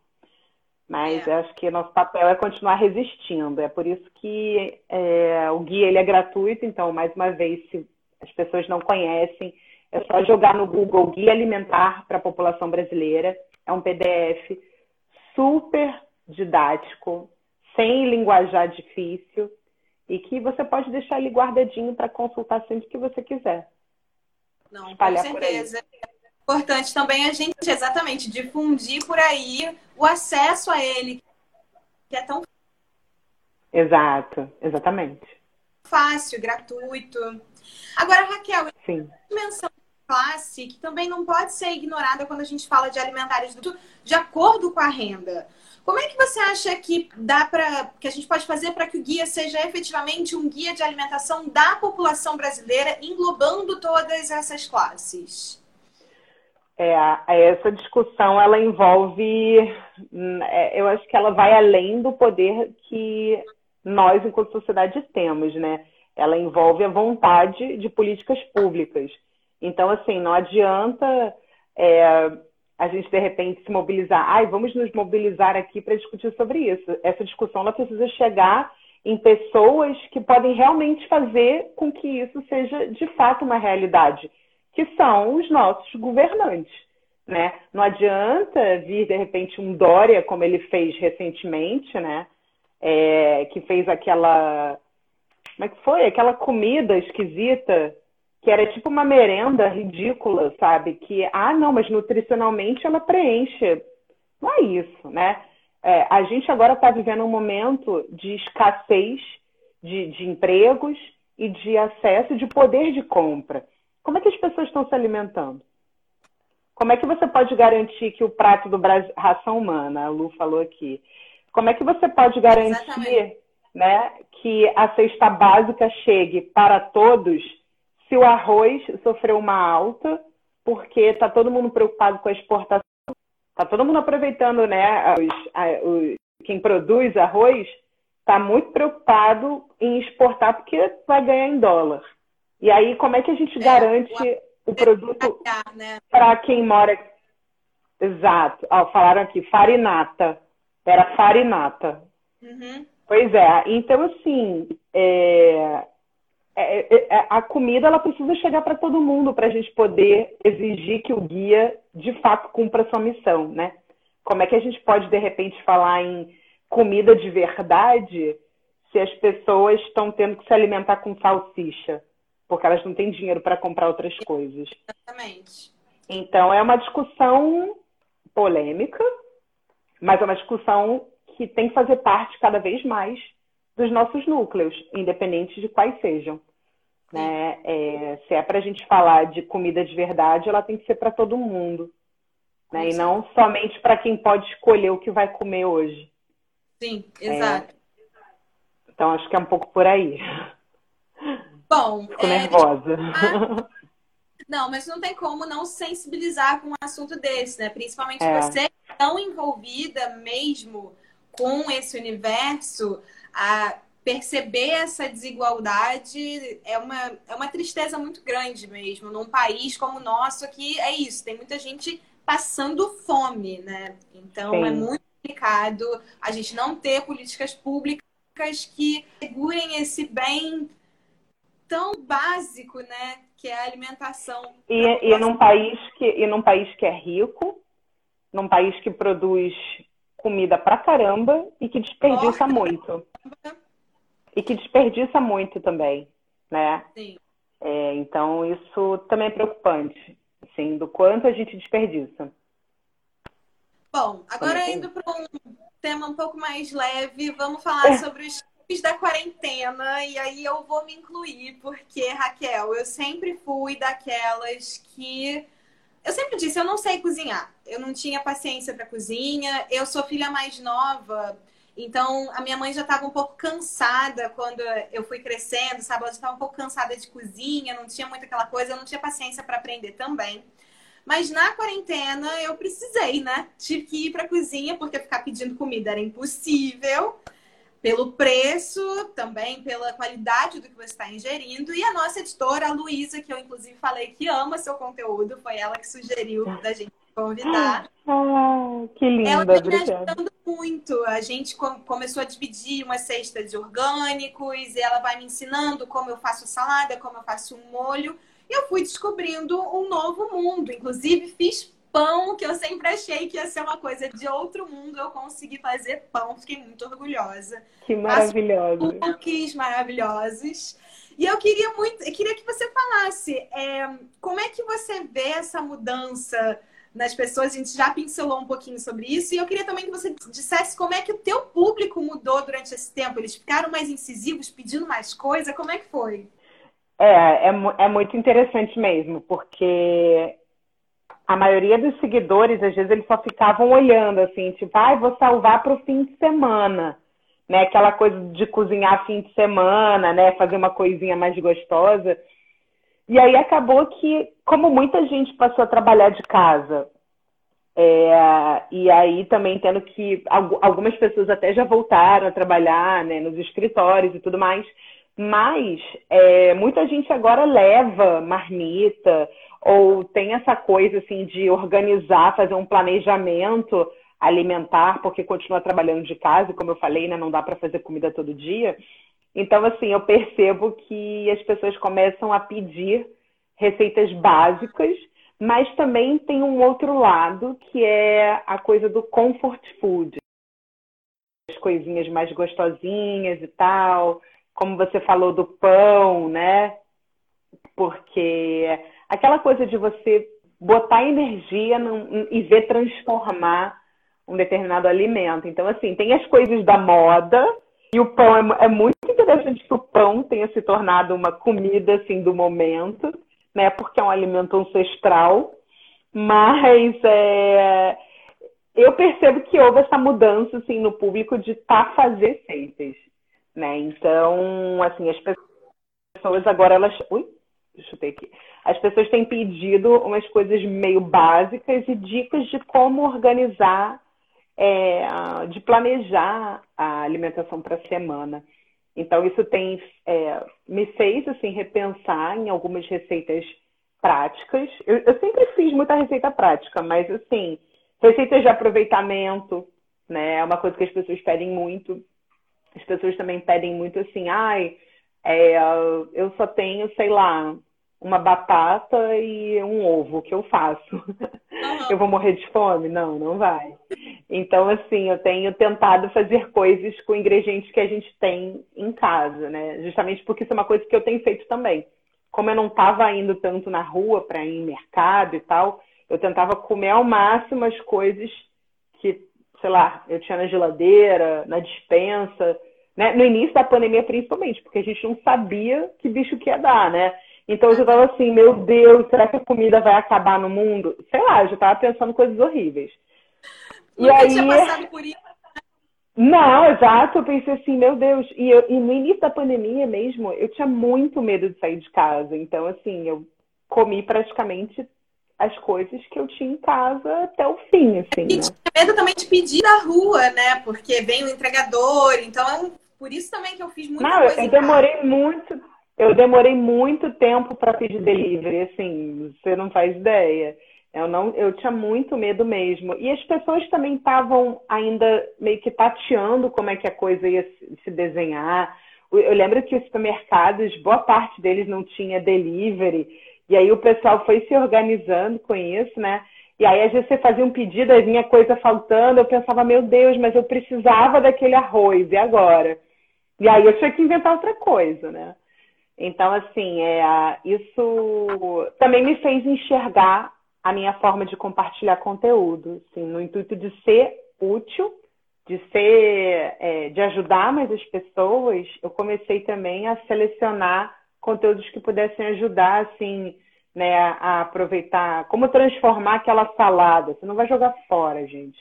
Mas é. acho que nosso papel é continuar resistindo. É por isso que é, o guia ele é gratuito. Então, mais uma vez, se as pessoas não conhecem, é só jogar no Google Guia Alimentar para a População Brasileira. É um PDF super didático, sem linguajar difícil e que você pode deixar ali guardadinho para consultar sempre que você quiser. Não, Espalhar com certeza. Importante também a gente exatamente difundir por aí o acesso a ele, que é tão Exato, exatamente. Fácil, gratuito. Agora, Raquel, Sim. dimensão classe que também não pode ser ignorada quando a gente fala de alimentares de acordo com a renda. Como é que você acha que dá para que a gente pode fazer para que o guia seja efetivamente um guia de alimentação da população brasileira, englobando todas essas classes? É, essa discussão ela envolve, hum, é, eu acho que ela vai além do poder que nós, enquanto sociedade, temos, né? Ela envolve a vontade de políticas públicas. Então, assim, não adianta é, a gente de repente se mobilizar, ai, vamos nos mobilizar aqui para discutir sobre isso. Essa discussão ela precisa chegar em pessoas que podem realmente fazer com que isso seja de fato uma realidade, que são os nossos governantes. Né? Não adianta vir de repente um Dória, como ele fez recentemente, né? É, que fez aquela. Como é que foi? Aquela comida esquisita que era tipo uma merenda ridícula, sabe? Que, ah, não, mas nutricionalmente ela preenche. Não é isso, né? É, a gente agora está vivendo um momento de escassez de, de empregos e de acesso de poder de compra. Como é que as pessoas estão se alimentando? Como é que você pode garantir que o prato do Brasil, ração humana, a Lu falou aqui, como é que você pode garantir né, que a cesta básica chegue para todos se o arroz sofreu uma alta, porque está todo mundo preocupado com a exportação, está todo mundo aproveitando, né? Os, a, os, quem produz arroz está muito preocupado em exportar porque vai ganhar em dólar. E aí, como é que a gente é, garante o, o produto né? para quem mora? Exato. Falaram aqui, farinata. Era farinata. Uhum. Pois é. Então, assim, é, a comida ela precisa chegar para todo mundo para a gente poder exigir que o guia de fato cumpra sua missão, né? Como é que a gente pode de repente falar em comida de verdade se as pessoas estão tendo que se alimentar com salsicha porque elas não têm dinheiro para comprar outras coisas? Exatamente. Então é uma discussão polêmica, mas é uma discussão que tem que fazer parte cada vez mais dos nossos núcleos, independente de quais sejam. Né? É, se é para a gente falar de comida de verdade, ela tem que ser para todo mundo. né? E não somente para quem pode escolher o que vai comer hoje. Sim, exato. É... Então acho que é um pouco por aí. Bom, (laughs) Fico é... nervosa. (laughs) Não, mas não tem como não sensibilizar com um assunto desse, né? Principalmente é. você tão envolvida mesmo com esse universo, a perceber essa desigualdade é uma, é uma tristeza muito grande mesmo. Num país como o nosso, aqui é isso, tem muita gente passando fome, né? Então é Sim. é muito complicado a gente não ter políticas públicas que segurem esse bem tão básico, né? Que é a alimentação. E, e num país que e num país que é rico, num país que produz comida pra caramba e que desperdiça Porra. muito. E que desperdiça muito também, né? Sim. É, então isso também é preocupante, assim, do quanto a gente desperdiça. Bom, agora indo para um tema um pouco mais leve, vamos falar é. sobre os tipos da quarentena. E aí eu vou me incluir, porque, Raquel, eu sempre fui daquelas que. Eu sempre disse, eu não sei cozinhar. Eu não tinha paciência para cozinha. Eu sou filha mais nova. Então, a minha mãe já estava um pouco cansada quando eu fui crescendo, sabe? Ela já estava um pouco cansada de cozinha, não tinha muita aquela coisa, eu não tinha paciência para aprender também. Mas na quarentena eu precisei, né? Tive que ir para a cozinha porque ficar pedindo comida era impossível. Pelo preço, também pela qualidade do que você está ingerindo. E a nossa editora, a Luísa, que eu inclusive falei que ama seu conteúdo, foi ela que sugeriu da gente convidar. Ah, que linda, Ela está me ajudando muito. A gente começou a dividir uma cesta de orgânicos, e ela vai me ensinando como eu faço salada, como eu faço um molho eu fui descobrindo um novo mundo. Inclusive, fiz pão, que eu sempre achei que ia ser uma coisa de outro mundo. Eu consegui fazer pão, fiquei muito orgulhosa. Que maravilhoso. Cookies maravilhosos. E eu queria muito, eu queria que você falasse é, como é que você vê essa mudança nas pessoas. A gente já pincelou um pouquinho sobre isso. E eu queria também que você dissesse como é que o teu público mudou durante esse tempo. Eles ficaram mais incisivos, pedindo mais coisa? Como é que foi? É, é, é muito interessante mesmo, porque a maioria dos seguidores, às vezes, eles só ficavam olhando, assim, tipo, ah, vou salvar para o fim de semana, né? Aquela coisa de cozinhar fim de semana, né? Fazer uma coisinha mais gostosa. E aí acabou que, como muita gente passou a trabalhar de casa, é, e aí também tendo que algumas pessoas até já voltaram a trabalhar né, nos escritórios e tudo mais, mas é, muita gente agora leva marmita ou tem essa coisa assim de organizar, fazer um planejamento alimentar, porque continua trabalhando de casa, como eu falei, né, não dá para fazer comida todo dia. Então, assim, eu percebo que as pessoas começam a pedir receitas básicas, mas também tem um outro lado, que é a coisa do comfort food. As coisinhas mais gostosinhas e tal, como você falou do pão, né? Porque aquela coisa de você botar energia num, e ver transformar um determinado alimento. Então, assim, tem as coisas da moda, e o pão é, é, muito interessante que o pão tenha se tornado uma comida, assim, do momento, né? Porque é um alimento ancestral. Mas é, eu percebo que houve essa mudança, assim, no público de tá fazer receitas né? Então, assim, as pessoas agora elas, ui, chutei aqui. As pessoas têm pedido umas coisas meio básicas e dicas de como organizar, é, de planejar a alimentação para a semana. Então, isso tem é, me fez assim repensar em algumas receitas práticas. Eu, eu, sempre fiz muita receita prática, mas assim, receitas de aproveitamento, né? É uma coisa que as pessoas pedem muito. As pessoas também pedem muito assim, ai, é, eu só tenho, sei lá, uma batata e um ovo que eu faço. Uhum. (laughs) Eu vou morrer de fome? Não, não vai. Então, assim, eu tenho tentado fazer coisas com ingredientes que a gente tem em casa, né? Justamente porque isso é uma coisa que eu tenho feito também. Como eu não estava indo tanto na rua para ir em mercado e tal, eu tentava comer ao máximo as coisas que sei lá, eu tinha na geladeira, na dispensa, né? No início da pandemia, principalmente, porque a gente não sabia que bicho que ia dar, né? Então eu já tava assim, meu Deus, será que a comida vai acabar no mundo? Sei lá, eu já tava pensando coisas horríveis. Nunca e aí... tinha passado por isso. Não, exato. Eu pensei assim, meu Deus. E, eu, e no início da pandemia mesmo, eu tinha muito medo de sair de casa. Então, assim, eu comi praticamente as coisas que eu tinha em casa até o fim, assim. E né? tinha medo também de pedir na rua, né? Porque vem o entregador. Então, é por isso também que eu fiz muita Não, coisa. Eu demorei muito. Eu demorei muito tempo para pedir delivery, assim, você não faz ideia. Eu não, eu tinha muito medo mesmo. E as pessoas também estavam ainda meio que tateando como é que a coisa ia se desenhar. Eu lembro que os supermercados, boa parte deles não tinha delivery. E aí o pessoal foi se organizando com isso, né? E aí, às vezes, você fazia um pedido, aí vinha coisa faltando, eu pensava, meu Deus, mas eu precisava daquele arroz, e agora? E aí eu tinha que inventar outra coisa, né? Então, assim, é, isso também me fez enxergar a minha forma de compartilhar conteúdo, assim, no intuito de ser útil, de ser, é, de ajudar mais as pessoas, eu comecei também a selecionar conteúdos que pudessem ajudar, assim, né, a aproveitar, como transformar aquela salada. Você não vai jogar fora, gente.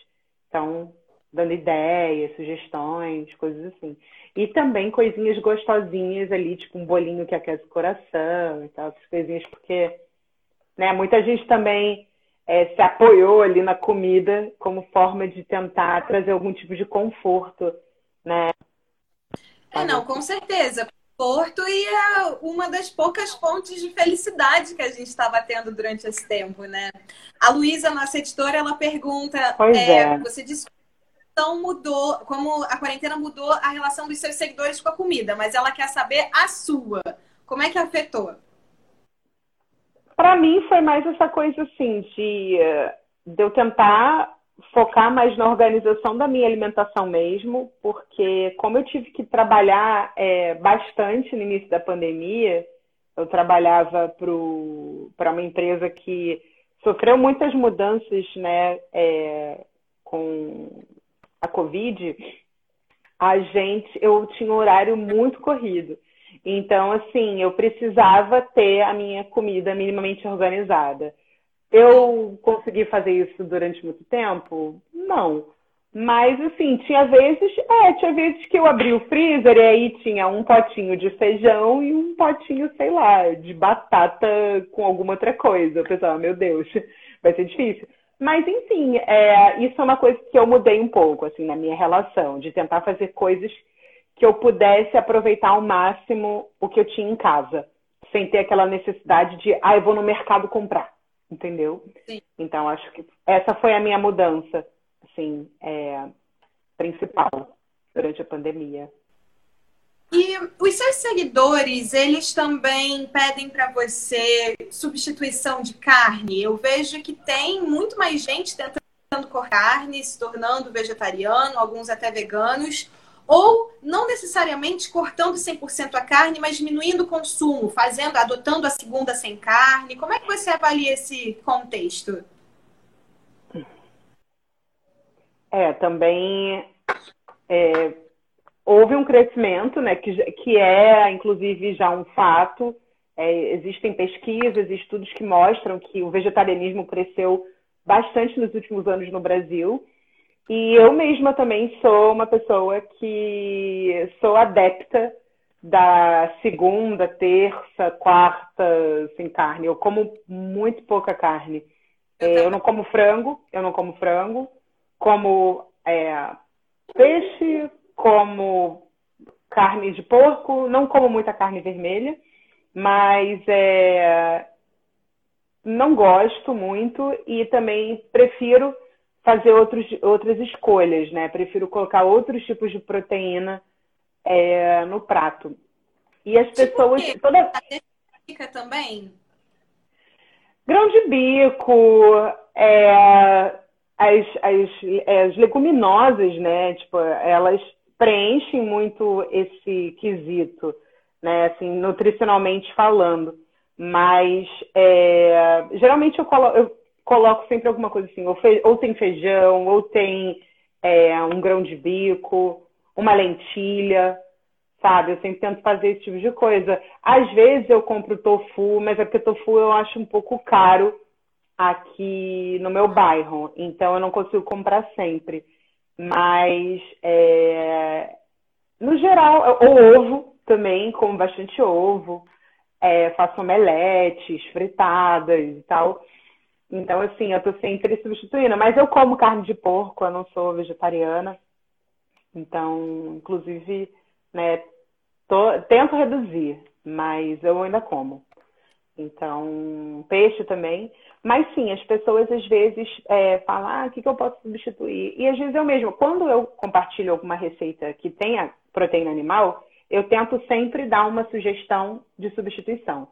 Então, dando ideias, sugestões, coisas assim. E também coisinhas gostosinhas ali, tipo um bolinho que aquece o coração e tal, essas coisinhas, porque né? Muita gente também é, se apoiou ali na comida como forma de tentar trazer algum tipo de conforto, né? É, não, com certeza. Conforto e é uma das poucas fontes de felicidade que a gente estava tendo durante esse tempo, né? A Luísa, nossa editora, ela pergunta: é, é. você disse então mudou, como a quarentena mudou a relação dos seus seguidores com a comida, mas ela quer saber a sua. Como é que afetou? Para mim foi mais essa coisa assim de, de eu tentar focar mais na organização da minha alimentação mesmo, porque como eu tive que trabalhar é, bastante no início da pandemia, eu trabalhava para uma empresa que sofreu muitas mudanças né, é, com a Covid, a gente, eu tinha um horário muito corrido. Então, assim, eu precisava ter a minha comida minimamente organizada. Eu consegui fazer isso durante muito tempo? Não. Mas, assim, tinha vezes, é, tinha vezes que eu abri o freezer e aí tinha um potinho de feijão e um potinho, sei lá, de batata com alguma outra coisa. Eu pensava, meu Deus, (laughs) vai ser difícil. Mas, enfim, é, isso é uma coisa que eu mudei um pouco, assim, na minha relação, de tentar fazer coisas que eu pudesse aproveitar ao máximo o que eu tinha em casa, sem ter aquela necessidade de, ah, eu vou no mercado comprar, entendeu? Sim. Então, acho que essa foi a minha mudança, assim, é, principal durante a pandemia. E os seus seguidores, eles também pedem para você substituição de carne? Eu vejo que tem muito mais gente tentando cortar carne, se tornando vegetariano, alguns até veganos ou não necessariamente cortando 100% a carne, mas diminuindo o consumo, fazendo, adotando a segunda sem carne. Como é que você avalia esse contexto? É, também é, houve um crescimento, né, que, que é, inclusive, já um fato. É, existem pesquisas estudos que mostram que o vegetarianismo cresceu bastante nos últimos anos no Brasil. E eu mesma também sou uma pessoa que sou adepta da segunda, terça, quarta sem carne. Eu como muito pouca carne. É, eu não como frango, eu não como frango. Como é, peixe, como carne de porco, não como muita carne vermelha, mas é, não gosto muito e também prefiro fazer outros, outras escolhas, né? Prefiro colocar outros tipos de proteína é, no prato. E as tipo pessoas. Quê? Toda... Fica também? Grão de bico, é, as, as, é, as leguminosas, né? Tipo, elas preenchem muito esse quesito, né? Assim, nutricionalmente falando. Mas é, geralmente eu, colo, eu coloco sempre alguma coisa assim, ou, fe... ou tem feijão, ou tem é, um grão de bico, uma lentilha, sabe? Eu sempre tento fazer esse tipo de coisa. Às vezes eu compro tofu, mas é porque tofu eu acho um pouco caro aqui no meu bairro, então eu não consigo comprar sempre. Mas, é... no geral, o ovo também, como bastante ovo, é, faço omeletes, fritadas e tal. Então, assim, eu tô sempre substituindo. Mas eu como carne de porco, eu não sou vegetariana. Então, inclusive, né, tô, tento reduzir, mas eu ainda como. Então, peixe também. Mas sim, as pessoas às vezes é, falam, ah, o que, que eu posso substituir? E às vezes eu mesmo, quando eu compartilho alguma receita que tenha proteína animal, eu tento sempre dar uma sugestão de substituição.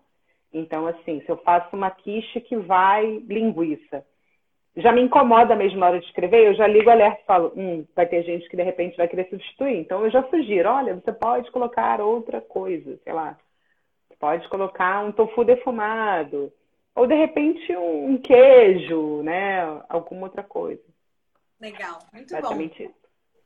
Então, assim, se eu faço uma quiche que vai linguiça, já me incomoda mesmo na hora de escrever, eu já ligo o alerta e falo, hum, vai ter gente que de repente vai querer substituir. Então eu já sugiro, olha, você pode colocar outra coisa, sei lá. Pode colocar um tofu defumado. Ou de repente um queijo, né? Alguma outra coisa. Legal, muito bom.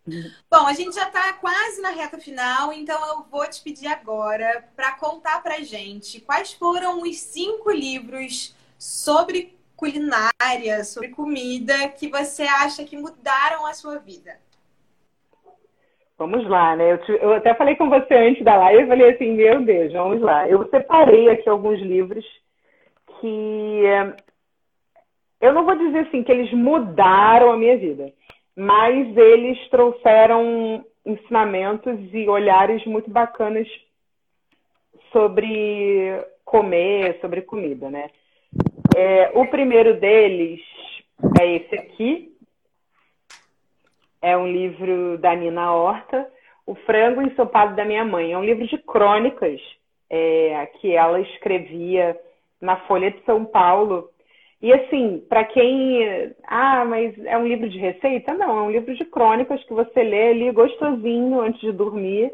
Bom, a gente já está quase na reta final, então eu vou te pedir agora para contar para gente quais foram os cinco livros sobre culinária, sobre comida que você acha que mudaram a sua vida? Vamos lá, né? Eu, te, eu, até falei com você antes da live, eu falei assim, meu Deus, vamos lá. Eu separei aqui alguns livros que eu não vou dizer assim que eles mudaram a minha vida, mas eles trouxeram ensinamentos e olhares muito bacanas sobre comer, sobre comida, né? É, o primeiro deles é esse aqui. É um livro da Nina Horta, O Frango Ensopado da Minha Mãe. É um livro de crônicas é, que ela escrevia na Folha de São Paulo. E assim, para quem. Ah, mas é um livro de receita? Não, é um livro de crônicas que você lê ali gostosinho antes de dormir,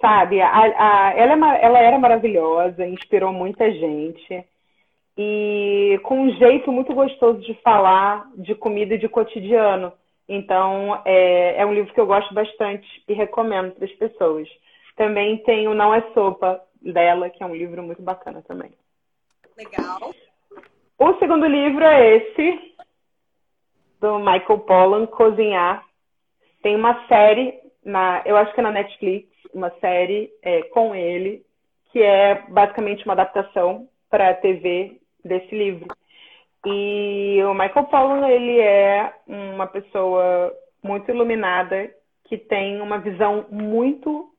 sabe? A, a, ela, é, ela era maravilhosa, inspirou muita gente e com um jeito muito gostoso de falar de comida e de cotidiano. Então, é, é um livro que eu gosto bastante e recomendo para as pessoas. Também tem o Não é Sopa dela, que é um livro muito bacana também. Legal. O segundo livro é esse, do Michael Pollan, Cozinhar. Tem uma série, na, eu acho que é na Netflix, uma série é, com ele, que é basicamente uma adaptação para a TV desse livro. E o Michael Pollan, ele é uma pessoa muito iluminada, que tem uma visão muito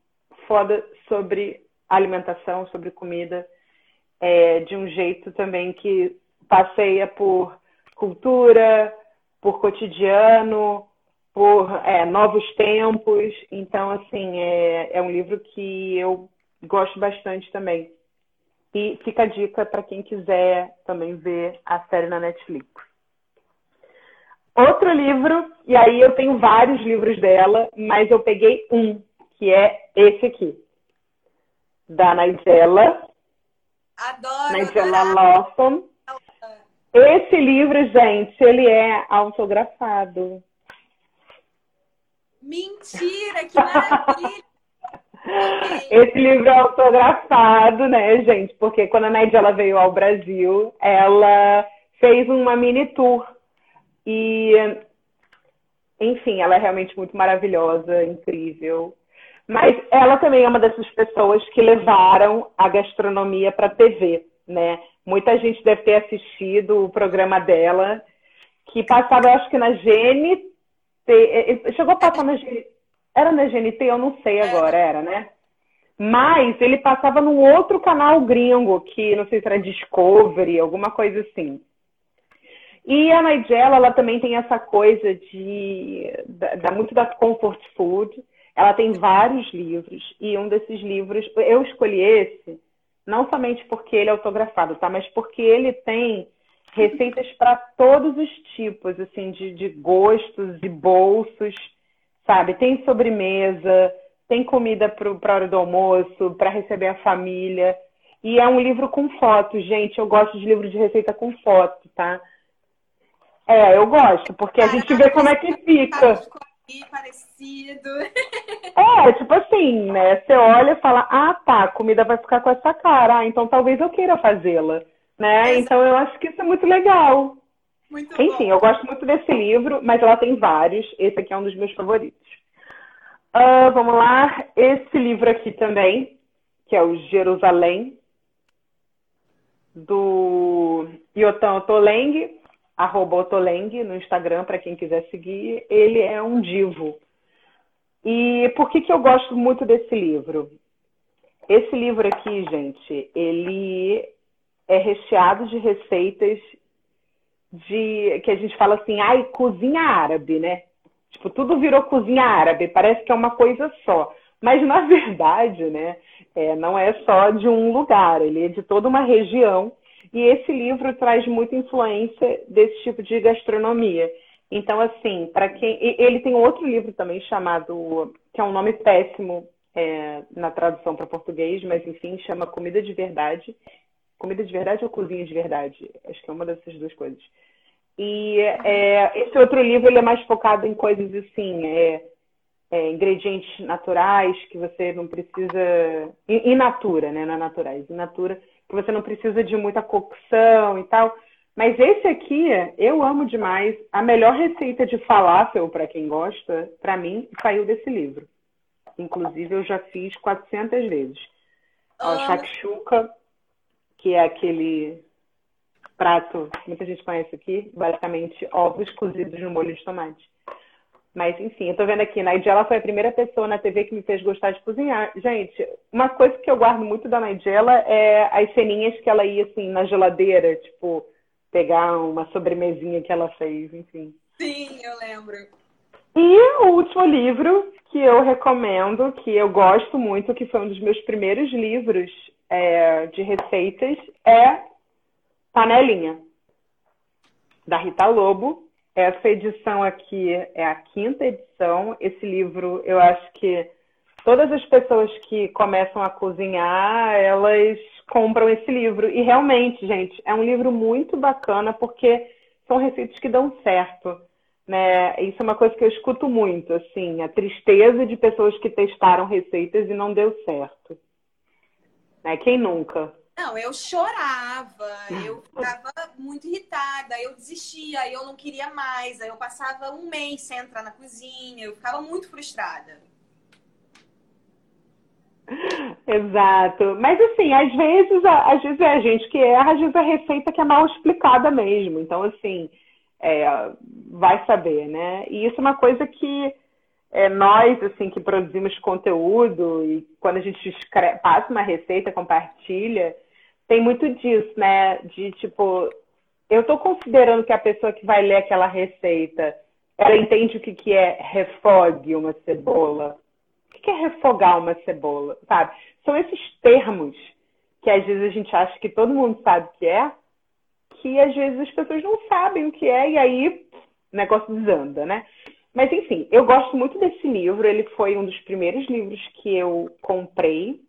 foda sobre alimentação, sobre comida, é, de um jeito também que passeia por cultura, por cotidiano, por é, novos tempos. Então, assim, é, é um livro que eu gosto bastante também. E fica a dica para quem quiser também ver a série na Netflix. Outro livro, e aí eu tenho vários livros dela, mas eu peguei um, que é esse aqui, da Nigella. Adoro! Nigella Lawson. Esse livro, gente, ele é autografado. Mentira, que maravilha! (laughs) Esse livro é autografado, né, gente? Porque quando a Ned ela veio ao Brasil, ela fez uma mini tour. E, enfim, ela é realmente muito maravilhosa, incrível. Mas ela também é uma dessas pessoas que levaram a gastronomia para a TV, né? Muita gente deve ter assistido o programa dela, que passava, acho que na GNT. Chegou a passar na GNT era na GNT? Eu não sei agora, era, né? Mas ele passava num outro canal gringo, que não sei se era Discovery, alguma coisa assim. E a Nigella, ela também tem essa coisa de da, muito da comfort food. Ela tem vários livros e um desses livros eu escolhi esse não somente porque ele é autografado, tá? Mas porque ele tem receitas para todos os tipos, assim, de, de gostos e bolsos sabe? Tem sobremesa, tem comida para hora do almoço, para receber a família. E é um livro com fotos, gente. Eu gosto de livro de receita com foto, tá? É, eu gosto, porque a gente vê como é que fica. Parecido. (laughs) É, tipo assim, né? Você olha e fala, ah, tá, a comida vai ficar com essa cara, ah, então talvez eu queira fazê-la, né? Exato. Então eu acho que isso é muito legal. Muito Enfim, bom. eu gosto muito desse livro, mas ela tem vários. Esse aqui é um dos meus favoritos. Uh, vamos lá, esse livro aqui também, que é o Jerusalém, do Yotan Otoleng, arroba Otoleng no Instagram, para quem quiser seguir. Ele é um divo. E por que, que eu gosto muito desse livro? Esse livro aqui, gente, ele é recheado de receitas de que a gente fala assim, ai, cozinha árabe, né? Tipo, tudo virou cozinha árabe, parece que é uma coisa só. Mas na (laughs) verdade, né, é, não é só de um lugar, ele é de toda uma região e esse livro traz muita influência desse tipo de gastronomia. Então, assim, para quem. Ele tem outro livro também chamado. que é um nome péssimo é, na tradução para português, mas enfim, chama Comida de Verdade. Comida de Verdade ou Cozinha de Verdade? Acho que é uma dessas duas coisas. E é, esse outro livro ele é mais focado em coisas assim, é, é, ingredientes naturais que você não precisa. In natura, né? Não é naturais, in natura que você não precisa de muita cocção e tal. Mas esse aqui, eu amo demais. A melhor receita de falafel, para quem gosta, para mim, saiu desse livro. Inclusive, eu já fiz 400 vezes. Ah. O shakshuka, que é aquele prato que muita gente conhece aqui, basicamente ovos cozidos no molho de tomate. Mas, enfim, eu tô vendo aqui, Nigella foi a primeira pessoa na TV que me fez gostar de cozinhar. Gente, uma coisa que eu guardo muito da Nigella é as ceninhas que ela ia, assim, na geladeira, tipo, pegar uma sobremesinha que ela fez, enfim. Sim, eu lembro. E o último livro que eu recomendo, que eu gosto muito, que foi um dos meus primeiros livros é, de receitas, é Panelinha, da Rita Lobo. Essa edição aqui é a quinta edição. Esse livro, eu acho que todas as pessoas que começam a cozinhar, elas compram esse livro. E realmente, gente, é um livro muito bacana porque são receitas que dão certo. Né? Isso é uma coisa que eu escuto muito, assim, a tristeza de pessoas que testaram receitas e não deu certo. Né? Quem nunca? Não, eu chorava, eu (laughs) ficava muito irritada, eu desistia, eu não queria mais, aí eu passava um mês sem entrar na cozinha, eu ficava muito frustrada. Exato. Mas assim, às vezes, às vezes é a gente que erra, às vezes a receita que é mal explicada mesmo. Então, assim, é, vai saber, né? E isso é uma coisa que é, nós, assim, que produzimos conteúdo e quando a gente escreve, passa uma receita, compartilha, tem muito disso, né? De tipo, eu estou considerando que a pessoa que vai ler aquela receita, ela entende o que, que é refogue uma cebola. O que é refogar uma cebola? Sabe? São esses termos que às vezes a gente acha que todo mundo sabe o que é, que às vezes as pessoas não sabem o que é, e aí o negócio desanda, né? Mas enfim, eu gosto muito desse livro, ele foi um dos primeiros livros que eu comprei.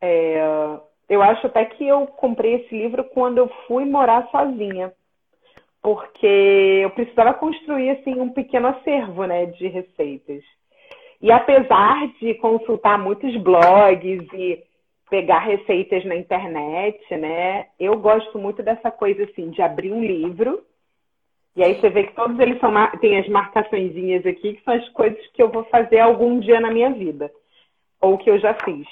É, eu acho até que eu comprei esse livro quando eu fui morar sozinha, porque eu precisava construir assim um pequeno acervo, né, de receitas. E apesar de consultar muitos blogs e pegar receitas na internet, né, eu gosto muito dessa coisa assim de abrir um livro e aí você vê que todos eles são tem as marcaçõezinhas aqui que são as coisas que eu vou fazer algum dia na minha vida ou que eu já fiz.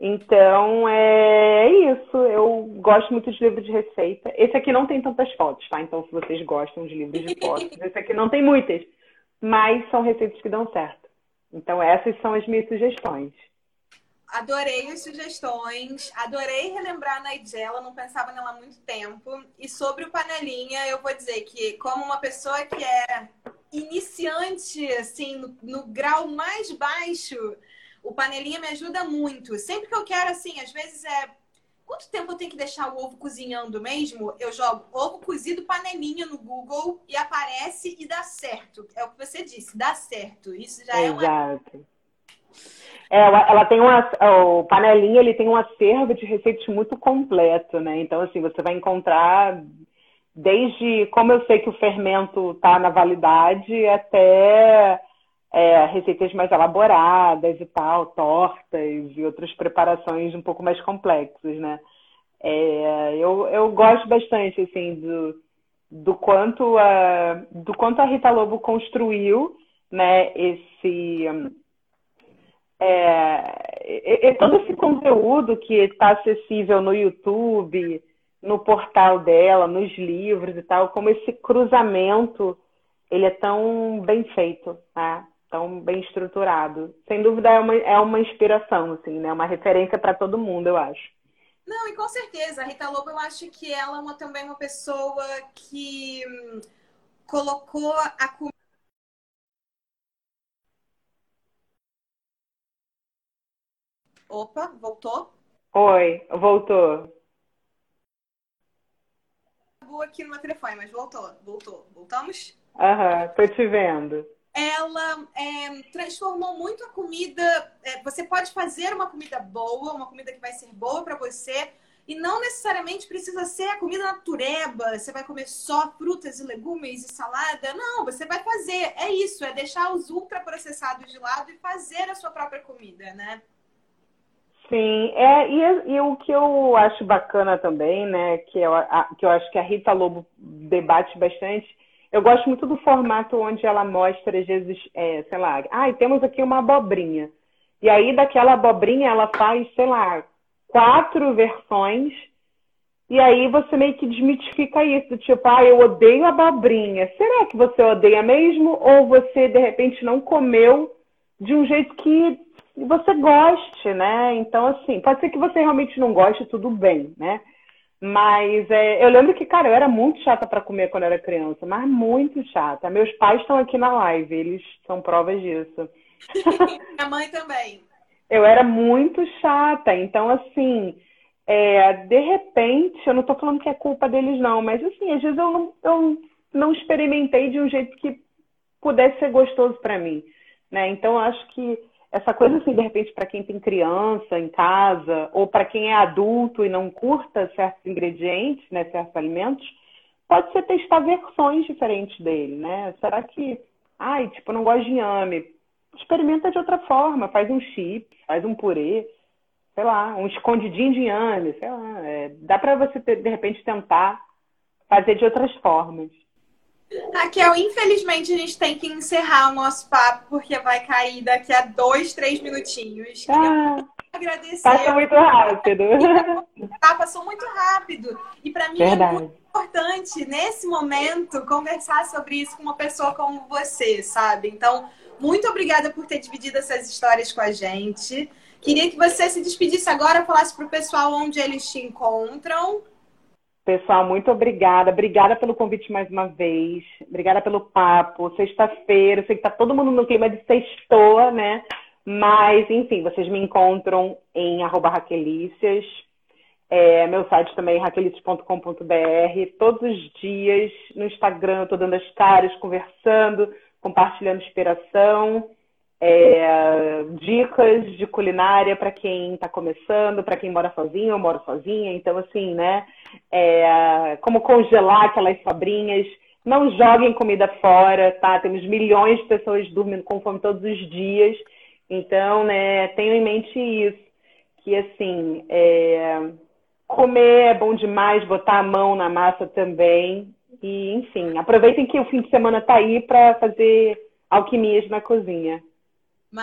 Então, é isso. Eu gosto muito de livro de receita. Esse aqui não tem tantas fotos, tá? Então, se vocês gostam de livros de fotos, (laughs) esse aqui não tem muitas. Mas são receitas que dão certo. Então, essas são as minhas sugestões. Adorei as sugestões, adorei relembrar a Nigella, não pensava nela há muito tempo. E sobre o panelinha, eu vou dizer que, como uma pessoa que é iniciante, assim, no, no grau mais baixo o panelinha me ajuda muito. Sempre que eu quero, assim, às vezes é. Quanto tempo eu tenho que deixar o ovo cozinhando mesmo? Eu jogo ovo cozido panelinha no Google e aparece e dá certo. É o que você disse, dá certo. Isso já Exato. é uma. É, ela tem uma, o panelinha ele tem um acervo de receitas muito completo, né? Então assim você vai encontrar desde como eu sei que o fermento está na validade até é, receitas mais elaboradas e tal, tortas e outras preparações um pouco mais complexas, né? É, eu, eu gosto bastante, assim, do, do, quanto a, do quanto a Rita Lobo construiu, né, esse... É, é, todo esse conteúdo que está acessível no YouTube, no portal dela, nos livros e tal, como esse cruzamento ele é tão bem feito, né? Tão bem estruturado. Sem dúvida é uma, é uma inspiração, assim, né? Uma referência para todo mundo, eu acho. Não, e com certeza, a Rita Lobo, eu acho que ela é uma, também uma pessoa que hum, colocou a comida. Opa, voltou? Oi, voltou aqui no meu telefone, mas voltou, voltou. Voltamos? Aham, tô te vendo. Ela é, transformou muito a comida. É, você pode fazer uma comida boa, uma comida que vai ser boa para você, e não necessariamente precisa ser a comida natureba. Você vai comer só frutas e legumes e salada. Não, você vai fazer. É isso, é deixar os ultraprocessados de lado e fazer a sua própria comida, né? Sim, é, e, e, o que eu acho bacana também, né, que eu, a, que eu acho que a Rita Lobo debate bastante, eu gosto muito do formato onde ela mostra, às vezes, é, sei lá, ah, temos aqui uma abobrinha. E aí, daquela abobrinha, ela faz, sei lá, quatro versões, e aí você meio que desmitifica isso, tipo, ah, eu odeio abobrinha. Será que você odeia mesmo? Ou você, de repente, não comeu de um jeito que você goste, né? Então, assim, pode ser que você realmente não goste, tudo bem, né? Mas é, eu lembro que, cara, eu era muito chata para comer quando eu era criança, mas muito chata. Meus pais estão aqui na live, eles são provas disso. (laughs) Minha mãe também. Eu era muito chata, então, assim, é, de repente, eu não tô falando que é culpa deles, não, mas, assim, às vezes eu não, eu não experimentei de um jeito que pudesse ser gostoso para mim, né? Então, eu acho que essa coisa assim, de repente, para quem tem criança em casa, ou para quem é adulto e não curta certos ingredientes, né, certos alimentos, pode ser testar versões diferentes dele, né? Será que, ai, tipo, não gosto de inhame? Experimenta de outra forma, faz um chip, faz um purê, sei lá, um escondidinho de inhame, sei lá. É, dá para você, ter, de repente, tentar fazer de outras formas. Raquel, infelizmente a gente tem que encerrar o nosso papo, porque vai cair daqui a dois, três minutinhos. Ah, agradecer. Passa muito rápido. (laughs) Tá, passou muito rápido. E para mim Verdade. é muito importante, nesse momento, conversar sobre isso com uma pessoa como você, sabe? Então, muito obrigada por ter dividido essas histórias com a gente. Queria que você se despedisse agora, falasse para o pessoal onde eles te encontram. Pessoal, muito obrigada. Obrigada pelo convite mais uma vez. Obrigada pelo papo. Sexta-feira, sei que tá todo mundo no clima de sextoa, né? Mas, enfim, vocês me encontram em arroba raquelícias. É, meu site também é raquelícias.com.br. Todos os dias no Instagram eu tô dando as caras, conversando, compartilhando inspiração é, dicas de culinária para quem está começando, para quem mora sozinho ou mora sozinha. Então, assim, né? É, como congelar aquelas sobrinhas. Não joguem comida fora, tá? Temos milhões de pessoas dormindo com fome todos os dias. Então, né, tenham em mente isso. Que, assim, é, comer é bom demais, botar a mão na massa também. E, enfim, aproveitem que o fim de semana tá aí para fazer alquimias na cozinha.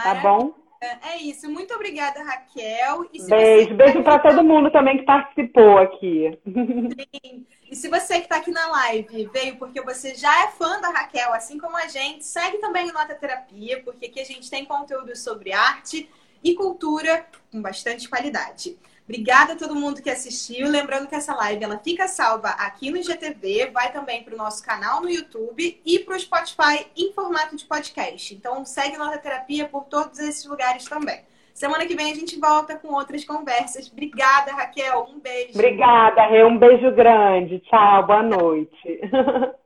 Tá bom? É isso. Muito obrigada, Raquel. beijo. Você... Beijo para todo mundo também que participou aqui. Sim. E se você que está aqui na live veio porque você já é fã da Raquel, assim como a gente, segue também o Nota Terapia, porque aqui a gente tem conteúdo sobre arte e cultura com bastante qualidade. Obrigada a todo mundo que assistiu. Lembrando que essa live ela fica salva aqui no IGTV, vai também para o nosso canal no YouTube e para o Spotify em formato de podcast. Então segue Nota Terapia por todos esses lugares também. Semana que vem a gente volta com outras conversas. Obrigada, Raquel. Um beijo. Obrigada, Rê. Um beijo grande. Tchau, boa noite. (laughs)